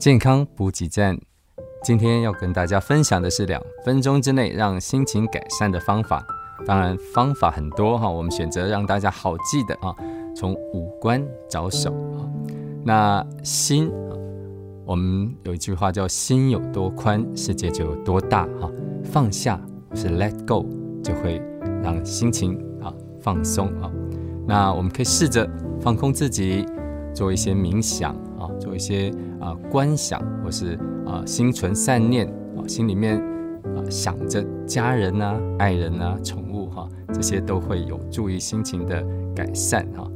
健康补给站，今天要跟大家分享的是两分钟之内让心情改善的方法。当然方法很多哈，我们选择让大家好记的啊，从五官着手啊。那心啊，我们有一句话叫“心有多宽，世界就有多大”哈。放下是 let go，就会让心情啊放松啊。那我们可以试着放空自己，做一些冥想啊，做一些。啊，观想或是啊，心存善念啊，心里面啊想着家人呐、爱人呐、宠物哈，这些都会有助于心情的改善哈。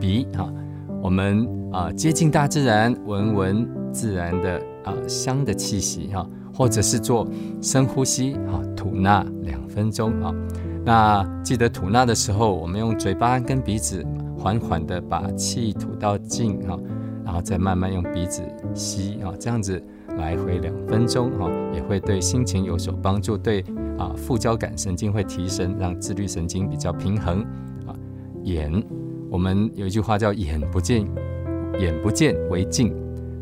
鼻哈，我们啊接近大自然，闻闻自然的啊香的气息哈，或者是做深呼吸哈，吐纳两分钟啊。那记得吐纳的时候，我们用嘴巴跟鼻子缓缓的把气吐到尽哈。然后再慢慢用鼻子吸啊，这样子来回两分钟哈，也会对心情有所帮助，对啊副交感神经会提升，让自律神经比较平衡啊。眼，我们有一句话叫“眼不见，眼不见为净”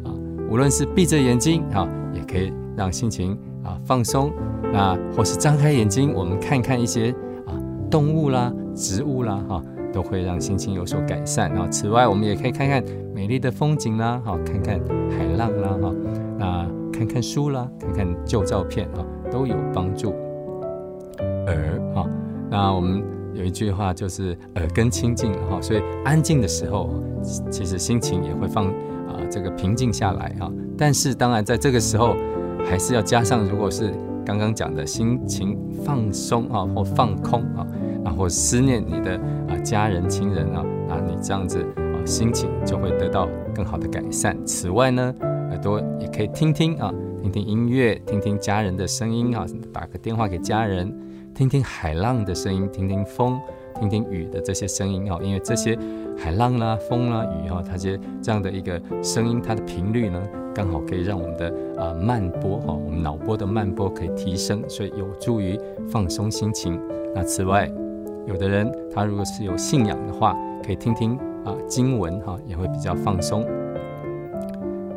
啊，无论是闭着眼睛啊，也可以让心情啊放松，那或是张开眼睛，我们看看一些啊动物啦、植物啦哈。都会让心情有所改善啊。此外，我们也可以看看美丽的风景啦，哈，看看海浪啦，哈，那看看书啦，看看旧照片啊，都有帮助。耳，哈，那我们有一句话就是耳根清净哈，所以安静的时候，其实心情也会放啊这个平静下来哈。但是当然在这个时候，还是要加上，如果是刚刚讲的心情放松啊或放空啊。啊，或思念你的啊家人亲人啊，啊，你这样子啊，心情就会得到更好的改善。此外呢，耳朵也可以听听啊，听听音乐，听听家人的声音啊，打个电话给家人，听听海浪的声音，听听风，听听雨的这些声音啊，因为这些海浪啦、风啦、雨啊，它这些这样的一个声音，它的频率呢，刚好可以让我们的啊慢波哈，我们脑波的慢波可以提升，所以有助于放松心情。那此外，有的人，他如果是有信仰的话，可以听听啊经文哈，也会比较放松。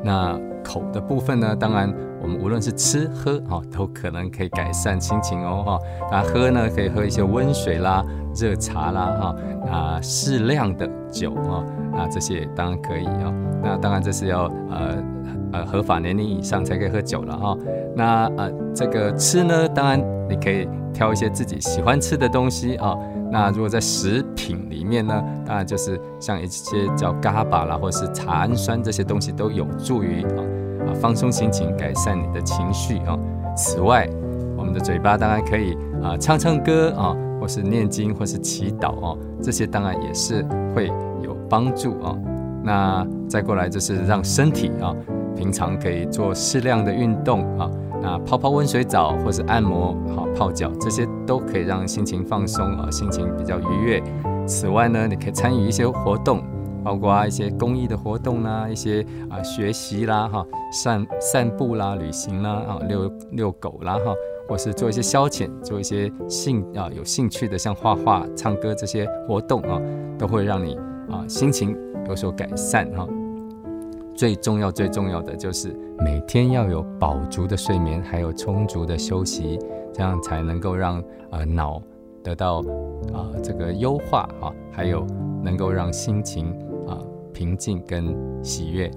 那口的部分呢，当然我们无论是吃喝哈，都可能可以改善心情哦哈。那喝呢，可以喝一些温水啦、热茶啦哈，啊适量的酒啊，那这些当然可以啊。那当然这是要呃呃合法年龄以上才可以喝酒了哈。那呃这个吃呢，当然你可以挑一些自己喜欢吃的东西啊。那如果在食品里面呢，当然就是像一些叫嘎巴啦，或者是茶氨酸这些东西都有助于啊啊放松心情，改善你的情绪啊。此外，我们的嘴巴当然可以啊唱唱歌啊，或是念经，或是祈祷哦，这些当然也是会有帮助啊。那再过来就是让身体啊，平常可以做适量的运动啊。那泡泡温水澡，或是按摩、好泡脚，这些都可以让心情放松啊，心情比较愉悦。此外呢，你可以参与一些活动，包括一些公益的活动啦，一些啊学习啦，哈，散散步啦，旅行啦，啊遛遛狗啦，哈，或是做一些消遣，做一些兴啊有兴趣的，像画画、唱歌这些活动啊，都会让你啊心情有所改善哈。最重要、最重要的就是每天要有饱足的睡眠，还有充足的休息，这样才能够让呃脑得到啊这个优化啊，还有能够让心情啊平静跟喜悦。